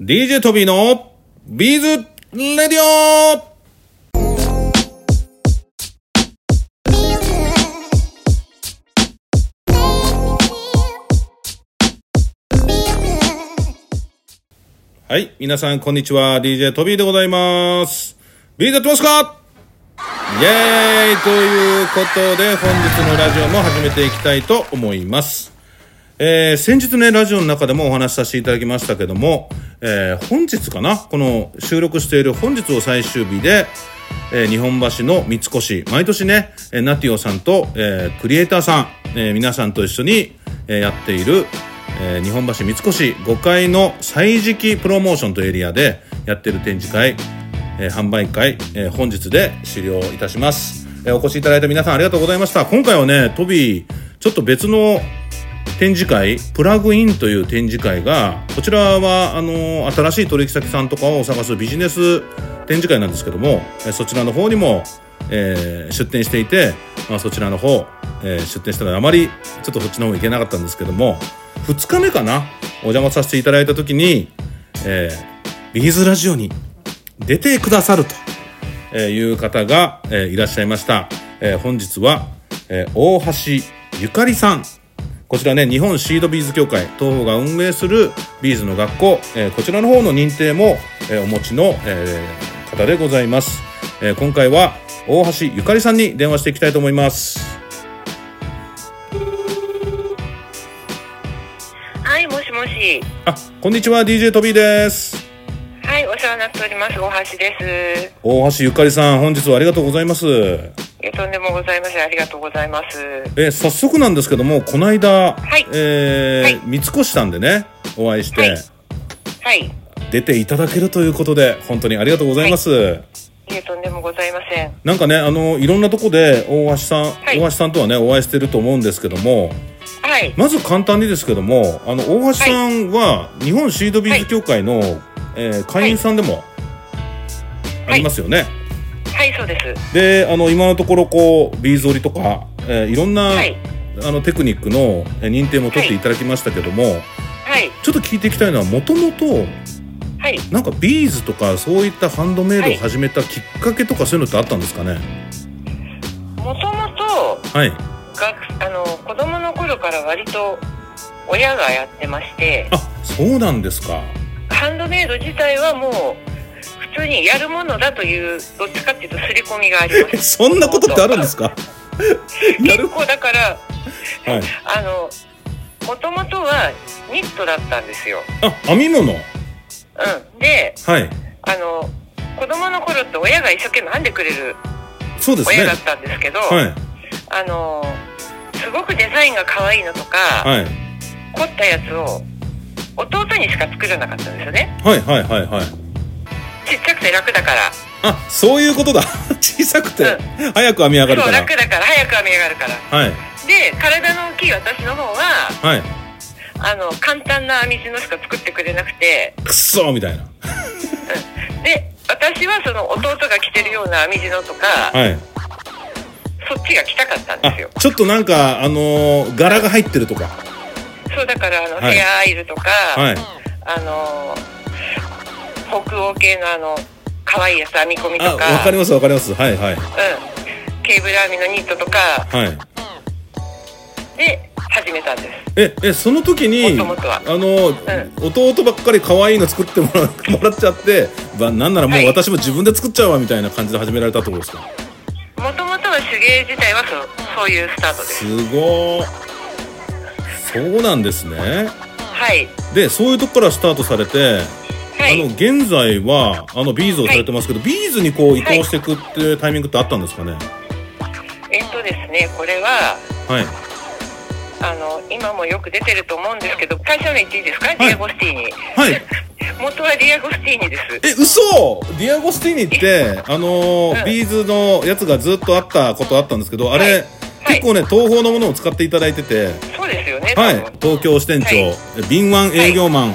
DJ トビーのビーズレディオはい、皆さんこんにちは。DJ トビーでございます。ビーズやってますか？イエーイということで本日のラジオも始めていきたいと思います。えー先日ね、ラジオの中でもお話しさせていただきましたけども、えー本日かな？この収録している本日を最終日で、えー日本橋の三越、毎年ね、えーナティオさんと、えークリエイターさん、えー皆さんと一緒に、えーやっている、えー日本橋三越5階の歳時期プロモーションというエリアでやってる展示会、えー販売会、えー本日で終了いたします、えーお越しいただいた皆さんありがとうございました。今回はねトビーちょっと別の展示会プラグインという展示会がこちらはあの新しい取引先さんとかを探すビジネス展示会なんですけどもそちらの方にも、えー出展していて、まあ、そちらの方、えー出展したのであまりちょっとそっちの方行けなかったんですけども2日目かなお邪魔させていただいた時に、えービーズラジオに出てくださるという方が、えーいらっしゃいました。えー本日は、えー大橋ゆかりさん。こちらね、日本シードビーズ協会、東方が運営するビーズの学校、えーこちらの方の認定も、えーお持ちの、えー方でございます。えー今回は大橋ゆかりさんに電話していきたいと思います。はい、もしもし。あ、こんにちは、DJ トビーです。はい、お世話になっております。大橋です。大橋ゆかりさん、本日はありがとうございます。えとんでもございません。ありがとうございます。えー早速なんですけども、この間、はいえーはい三越さんでね、お会いして、はいはい。出ていただけるということで、本当にありがとうございます。いえ、とんでもございません。なんかね、あの、いろんなとこで大橋さん、い大橋さんとはね、お会いしてると思うんですけども、はい。まず簡単にですけども、あの、大橋さんは、日本シードビーズ協会の、えー会員さんでも、ありますよね。はい、そうです。で、あの、今のところ、こう、ビーズ織りとか、えーいろんな、はい。あの、テクニックのえー認定も取っていただきましたけども、はい。ちょっと聞いていきたいのは、もともと、はい。なんかビーズとかそういったハンドメイドを始めたきっかけとかそういうのってあったんですかね？もともと、はい。学、あの、子供の頃から割と、親がやってまして、あ、そうなんですか。ハンドメイド自体はもう、普通にやるものだという、どっちかっていうと、刷り込みがありまえ、す。そんなことってあるんですか？結構だから、はい。あの、もともとはニットだったんですよ。あ、編み物？うん。で、はい。あの、子供の頃って親が一生懸命編んでくれるそうですね親。だったんですけど、はい。あの、すごくデザインが可愛いのとか、はい。凝ったやつを弟にしか作らなかったんですよね。はいはいはいはい。ちっちゃくて楽だから。あ、そういうことだ。小さくて、う早く編み上がるそう、から。楽だから、早く編み上がるから。はい。で、体の大きい私の方は、はい。あの、簡単な編み地のしか作ってくれなくて、くっそーみたいな。で、私はその弟が着てるような編み地のとか、はい。そっちが着たかったんであすよ。、ちょっとなんか、あのー柄が入ってるとか。そうだからあの、はいヘアアイルとか、はい。あの北欧系のあの可愛いやつ編み込みあ、とかわかりますわかります。はいはい。うん、ケーブル編みのニットとかはい。で始めたんですえ、え、その時に、あの、弟ばっかり可愛いの作ってもら もらっちゃって、ばなんならもうはい私も自分で作っちゃうわみたいな感じで始められたってことですか？もともとは手芸自体はそうそういうスタートですすごー。そうなんですね。はい。で、そういうとこからスタートされて、はい。あの、現在は、あの、ビーズをされてますけど、ビーズにこう移行していくっていうタイミングってあったんですかね？えっとですねこれははい。あの今もよく出てると思うんですけど会社名言っていいですか、ディアゴスティーニ。はい。元はディアゴスティーニです。え、嘘！ディアゴスティーニって、あのーうん。ビーズのやつがずっとあったことあったんですけど、あれ、はい。結構ね、トーホーのものを使っていただいてて、ですよねはい。東京支店長、はい。え敏腕営業マン、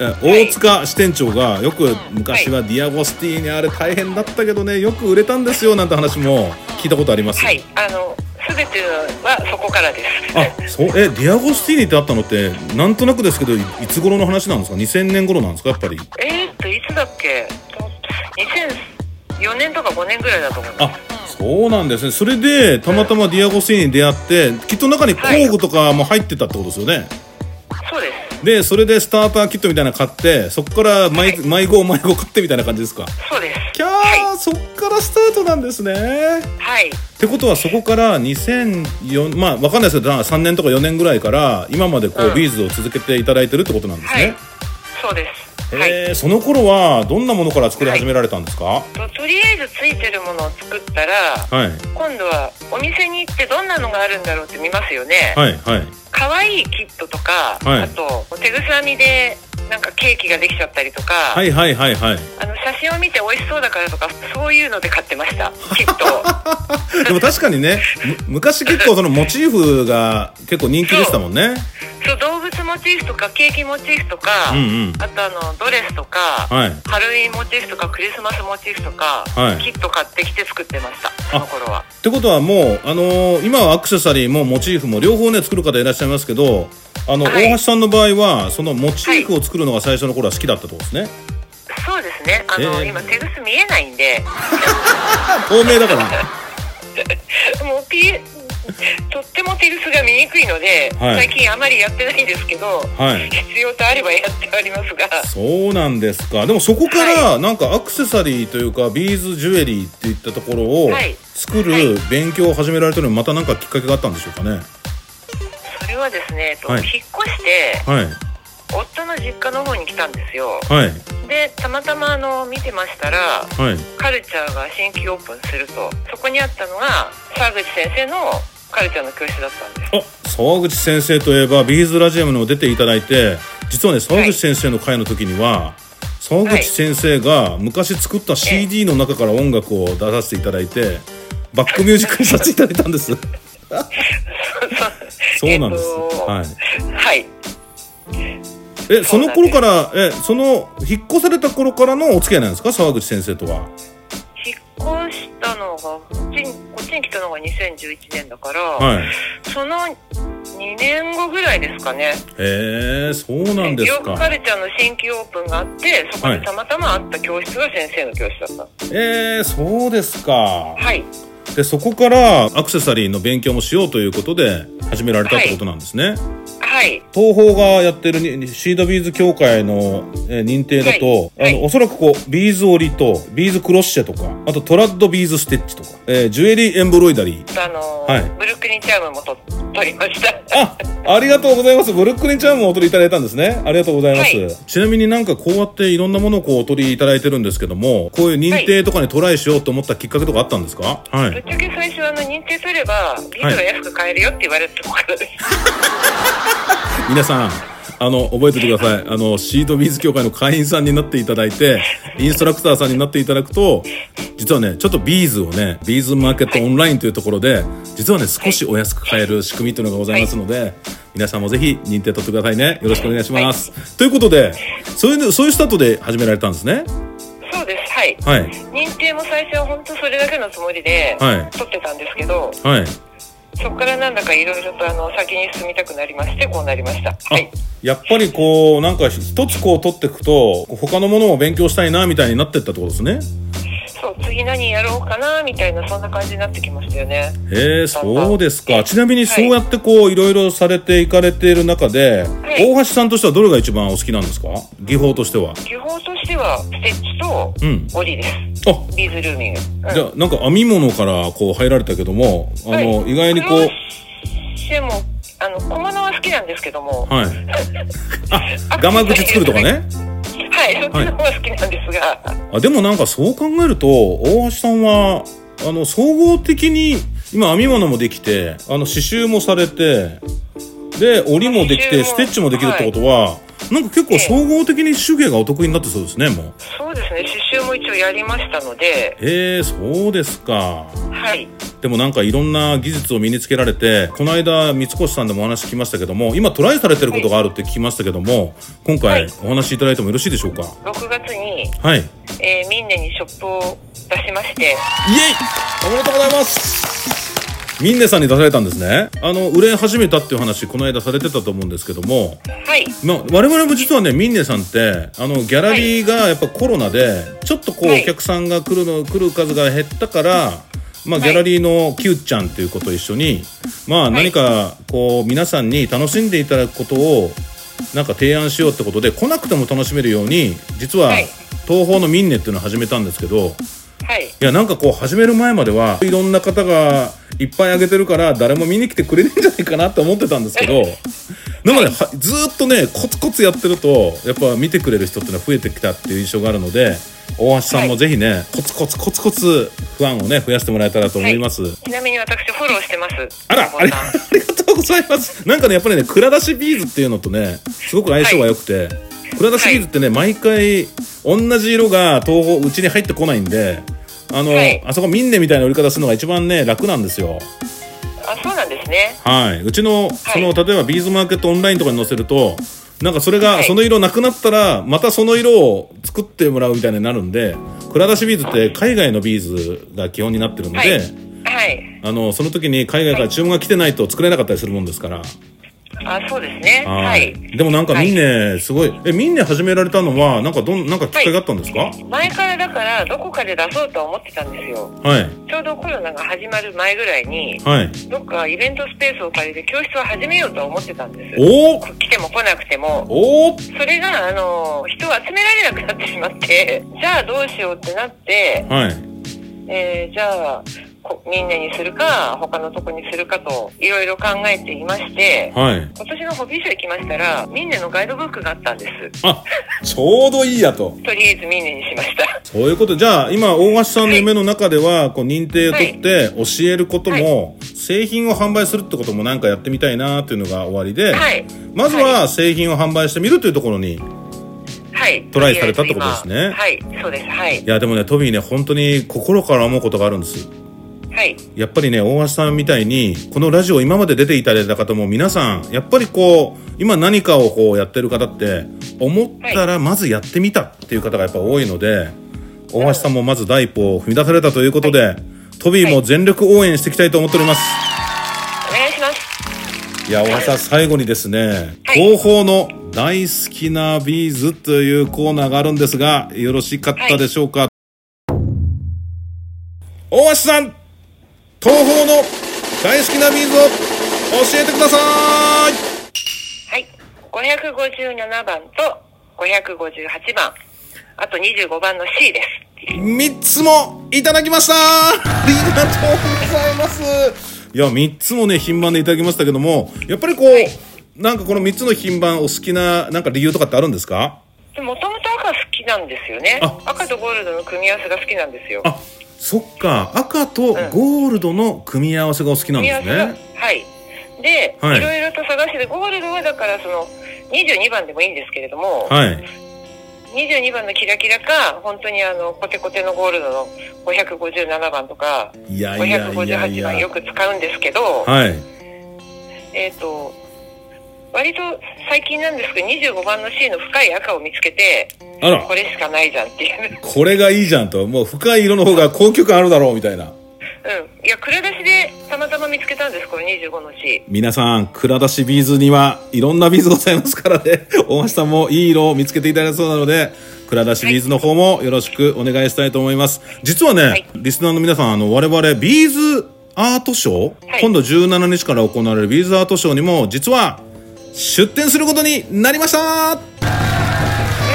えはい。大塚支店長がよく昔はディアゴスティーニあれ大変だったけどねよく売れたんですよなんて話も聞いたことあります。はい。あのす全てはそこからです。あそうえディアゴスティーニってあったのってなんとなくですけどいいつ頃の話なんですか？2000年頃なんですか？やっぱり。えー、っといつだっけ？2004年とか5年ぐらいだと思います。あそうなんですね。それでたまたまディアゴスティーニに出会ってきっと中に工具とかも入ってたってことですよね、そうです。でそれでスターターキットみたいなの買ってそこから迷,、はい。迷子買ってみたいな感じですか？そうです。キャー、はそっからスタートなんですね。い、はい、ってことはそこから2004まあわかんないですけど3年とか4年ぐらいから今までこう、うん。ビーズを続けていただいてるってことなんですはい。ね、そうですはい。えーその頃はどんなものから作り始められたんですか？はととりあえずついてるものを作ったらい。今度はお店に行ってどんなのがあるんだろうって見ますよね、はいはい。可愛いキットとか、はい。あと手ぐさみでなんかケーキができちゃったりとか、はいはいはいはい。あの写真を見て美味しそうだからとかそういうので買ってました。キットをでも確かにねむ昔結構そのモチーフが結構人気でしたもんね。そう。動物モチーフとかケーキモチーフとか、うんうん。あとあのドレスとか、はい。ハロウィンモチーフとかクリスマスモチーフとか、はい。キット買ってきて作ってましたその頃は。ってことはもう、あのー今はアクセサリーもモチーフも両方ね作る方いらっしゃいますけどあの、はい。大橋さんの場合はそのモチーフを作るのが最初の頃は好きだったってこですね、そうですねあの、えー今手ぐす見えないんで透明だからもうピとっても手ぐすが見にくいので、はい最近あまりやってないんですけど、はい必要とあればやっておりますがそうなんですかでもそこからなんかアクセサリーというかビーズジュエリーっていったところをはい作る勉強を始められたのにまた何かきっかけがあったんでしょうかねそれはですね、えっとはい引っ越してはい夫の実家の方に来たんですよ。はい。でたまたまあの見てましたらはい。カルチャーが新規オープンすると。そこにあったのが沢口先生のカルチャーの教室だったんです。あ沢口先生といえばビーズラジアムにも出ていただいて実はね沢口先生の会の時には、沢口先生が昔作った CD の中から音楽を出させていただいてバックミュージックにさせていただいたんです。そうなんです、えっとはい。はいえその頃からえその引っ越された頃からのお付き合いなんですか？沢口先生とは。引っ越したのがこっちにこっちに来たのが2011年だから、はい。その2年後ぐらいですかね。へえそうなんですヨークカか。ルチャーの新規オープンがあってそこはい。でたまたまあった教室が先生の教室だった。えー、そうですか。はい。でそこからアクセサリーの勉強もしようということで始められたってことなんですね、はいトーホーがやってるにシードビーズ協会の、えー認定だと、はい。はい。あのおそらくこうビーズ織りとビーズクロッシェとかあとトラッドビーズステッチとか、えージュエリーエンブロイダリー。あのーはい。ブルックリンチャームもと取りました。あありがとうございます。ブルックリンチャームをお取りいただいたんですね。ありがとうございます、はい。ちなみになんかこうやっていろんなものをこうお取りいただいてるんですけどもこういう認定とかにトライしようと思ったきっかけとかあったんですか？はい。ぶっちゃけ最初あの認定すればビーズが安く買えるよって言われたところです、皆さんあの覚えておいてください。あのシートビーズ協会の会員さんになっていただいてインストラクターさんになっていただくと実はねちょっとビーズをねビーズマーケットオンラインというところで実はね少しお安く買える仕組みというのがございますので、皆さんもぜひ認定取ってくださいね。よろしくお願いします、ということでそういうそういうスタートで始められたんですね？そうです。はい。はい。認定も最初は本当それだけのつもりではい。取ってたんですけど、はいそこからなんだかいろいろとあの先に進みたくなりましてこうなりました。あはい。やっぱりこうなんか一つこう取っていくと他のものを勉強したいなみたいになってったってことですねそう次何やろうかなみたいなそんな感じになってきましたよね。へえそうですか。ちなみにそうやってこういろいろされていかれている中で、い。大橋さんとしてはどれが一番お好きなんですか？技法としては。技法としてはステッチとうん。折りです、あ。ビーズルーミング、うん。じゃあなんか編み物からこう入られたけどもあの、はい意外にこうでもあの小物は好きなんですけども。はい。あ ガマ口作るとかね はい。そっちの方が好きなんですが、あでもなんかそう考えると大橋さんはあの総合的に今編み物もできてあの刺繍もされてで織りもできてステッチもできるってことは、なんか結構総合的に手芸がお得意になってそうですねもう。そうですね。刺繍も一応やりましたので。へえそうですかはい。でもなんかいろんな技術を身につけられてこの間三越さんでもお話聞きましたけども今トライされてることがあるって聞きましたけども今はい。回お話しいただいてもよろしいでしょうか？6月に、はい。イエイえー、ミンネにショップを出しまして。おめでとうございます。ミンネさんに出されたんですね。あの売れ始めたっていう話この間されてたと思うんですけども、はい。まあ、我々も実はねミンネさんってあのギャラリーがやっぱコロナでちょっとこう、はい。お客さんが来るの来る数が減ったから、まあ、ギャラリーの Q ちゃんっていう子と一緒に、まあ、何かこう皆さんに楽しんでいただくことをなんか提案しようってことで来なくても楽しめるように実ははい。東宝のミンネっていうのを始めたんですけど、はい。いやなんかこう始める前まではいろんな方がいっぱいあげてるから誰も見に来てくれないんじゃないかなって思ってたんですけど なのではずーっとねコツコツやってるとやっぱ見てくれる人っていうのは増えてきたっていう印象があるので大橋さんもぜひね、コツコツコツコツファンをね増やしてもらえたらと思います、ちなみに私フォローしてます。あらありがとうございます。なんかねやっぱりね蔵出しビーズっていうのとねすごく相性が良くて、蔵出しビーズってね毎回同じ色がトーホーうちに入ってこないんであの、はい。あそこミンネみたいな売り方するのが一番ね楽なんですよあ、そうなんですね。はいうちのその、はい例えばビーズマーケットオンラインとかに載せるとなんかそれが、はいその色なくなったらまたその色を作ってもらうみたいになるんで蔵出しビーズって海外のビーズが基本になってるので、はい。はい。あのその時に海外から注文が来てないと作れなかったりするもんですからあ、そうですね。ははいい。でもなんかはいミンネすごいえミンネ始められたのはなんかどんなんかきっかけがあったんですか？はい、前からだからどこかで出そうとは思ってたんですよ。はいちょうどコロナが始まる前ぐらいに、はいどっかイベントスペースを借りて教室を始めようとは思ってたんです。おお来ても来なくても。おおそれが、あの、人を集められなくなってしまって、じゃあどうしようってなって、はいえーじゃあ、こみんなにするか、他のとこにするかと、いろいろ考えていまして、はい今年のホビーショー行きましたら、ミンネのガイドブックがあったんです。あちょうどいいやと とりあえずミンネにしました。そういうことじゃあ今大橋さんの夢の中ではこう認定を取って教えることも、製品を販売するってこともなんかやってみたいなっていうのが終わりで、はい。まずは製品を販売してみるというところにいはい。トライされたってことですねはい、そうです。はい。やでもねトビーね本当に心から思うことがあるんですはい。やっぱりね大橋さんみたいにこのラジオ今まで出ていただいた方も皆さんやっぱりこう今何かをこうやってる方って思ったらまずやってみたっていう方がやっぱ多いので大橋さんもまず第一歩を踏み出されたということで、トビーも全力応援していきたいと思っております、お願いします。いや大橋さん最後にですね、はい。トーホーの大好きなビーズというコーナーがあるんですがよろしかったでしょうか、大橋さんトーホーの大好きなビーズを教えてくださいはい。557番と558番。あと25番の C です。3つもいただきましたありがとうございますいや3つもね品番でいただきましたけどもやっぱりこう、はいなんかこの3つの品番お好きななんか理由とかってあるんですか？でもともと赤好きなんですよねあ。赤とゴールドの組み合わせが好きなんですよ。あそっか赤とゴールドの組み合わせがお好きなんです組み合わせが。ねはい。で、はい。いろいろと探して、ゴールドはだからその22番でもいいんですけれども、はい。22番のキラキラか、本当にあの、コテコテのゴールドの557番とか、いやいやいやい558番やよく使うんですけど、はい。えっ、と、割と最近なんですけど、25番の C の深い赤を見つけて、あら。これしかないじゃんっていう。これがいいじゃんと。もう深い色の方が高級感あるだろうみたいな。うん。いや、蔵出しでたまたま見つけたんです、これ25の C。皆さん蔵出しビーズにはいろんなビーズございますからね。大橋さんもいい色を見つけていただいたそうなので蔵出しビーズの方もよろしくお願いしたいと思います。実はね、はい。リスナーの皆さんあの我々ビーズアートショー、はい。今度17日から行われるビーズアートショーにも実は出展することになりましたおめ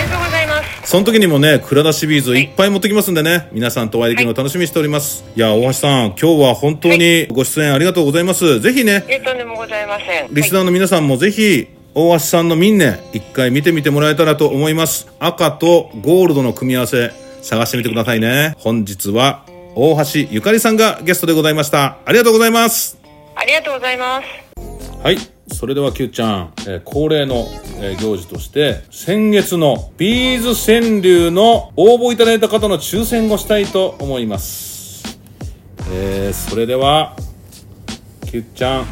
でとうございます。その時にもね、蔵出しビーズいっぱい持ってきますんでね、皆さんとお会いできるのを楽しみにしております。い、や、大橋さん、今日は本当にご出演ありがとうございます。ぜひね、えとんでもございません。リスナーの皆さんもぜひ、大橋さんのミンネ、一回見てみてもらえたらと思います。赤とゴールドの組み合わせ、探してみてくださいね。本日は、大橋ゆかりさんがゲストでございました。ありがとうございます。ありがとうございます。はい。それでは Q ちゃん、えー恒例の、えー行事として、先月のビーズ川柳の応募いただいた方の抽選をしたいと思います。えー、それでは、Q ちゃん、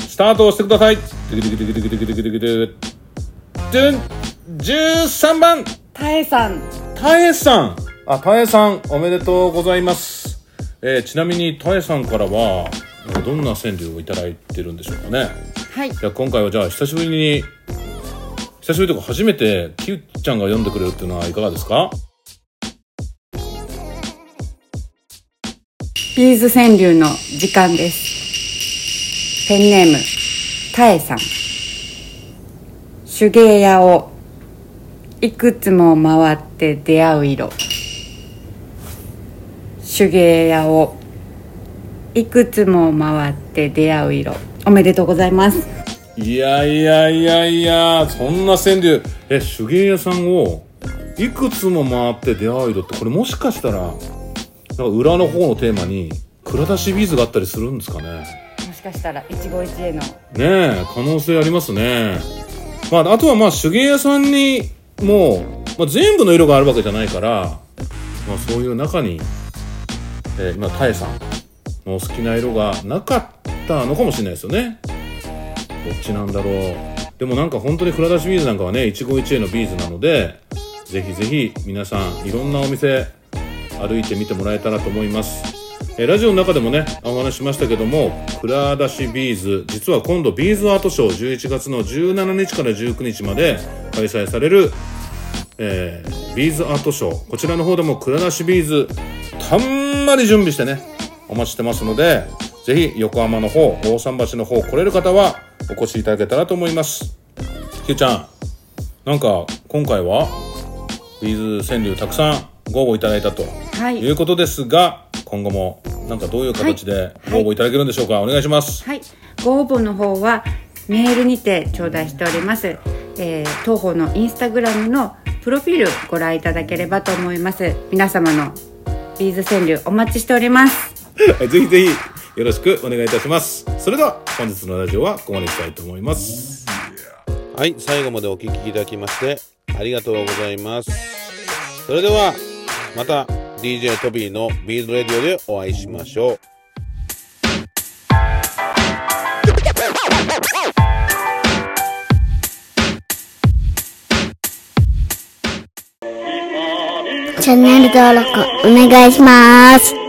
スタートをしてください。ドゥクドゥクドゥクドゥクドゥクドゥクドゥクドゥドゥン13番たえさん、たえさん。あ、たえさん、おめでとうございます。えーちなみにたえさんからはどんな川柳をいただいてるんでしょうかね。はい。じゃあ今回はじゃあ久しぶりに久しぶりというか初めてきゅっちゃんが読んでくれるっていうのはいかがですか？ビーズ川柳の時間です。ペンネームたえさん。手芸屋をいくつも回って出会う色。手芸屋をいくつも回って出会う色。おめでとうございます。いやいやいやいやそんな川柳。え手芸屋さんをいくつも回って出会う色ってこれもしかしたらなんか裏の方のテーマに蔵出しビーズがあったりするんですかね。もしかしたら一期一会の。ねえ可能性ありますね。まああとはまあ手芸屋さんにもう、まあ、全部の色があるわけじゃないから、まあ、そういう中に、えー、今タエさんの好きな色がなかったのかもしれないですよね。どっちなんだろう。でもなんか本当に蔵出しビーズなんかはね一期一会のビーズなのでぜひぜひ皆さんいろんなお店歩いてみてもらえたらと思います。えラジオの中でもねお話ししましたけども蔵出しビーズ実は今度ビーズアートショー11月の17日から19日まで開催される、えービーズアートショー。こちらの方でも蔵出しビーズたんまり準備してねお待ちしてますのでぜひ横浜の方大桟橋の方来れる方はお越しいただけたらと思います。きゅうちゃんなんか今回はビーズ川柳たくさんご応募いただいたとはい。いうことですが今後もなんかどういう形でご応募いただけるんでしょうか、お願いします。はい、ご応募の方はメールにて頂戴しております、えー、当方のインスタグラムのプロフィールご覧いただければと思います。皆様のビーズ川柳お待ちしておりますはいぜひぜひよろしくお願いいたしますそれでは本日のラジオはここまでにしたいと思いますはい、最後までお聞きいただきましてありがとうございます。それではまた DJ トビーのビーズレディオでお会いしましょう。チャンネル登録お願いします。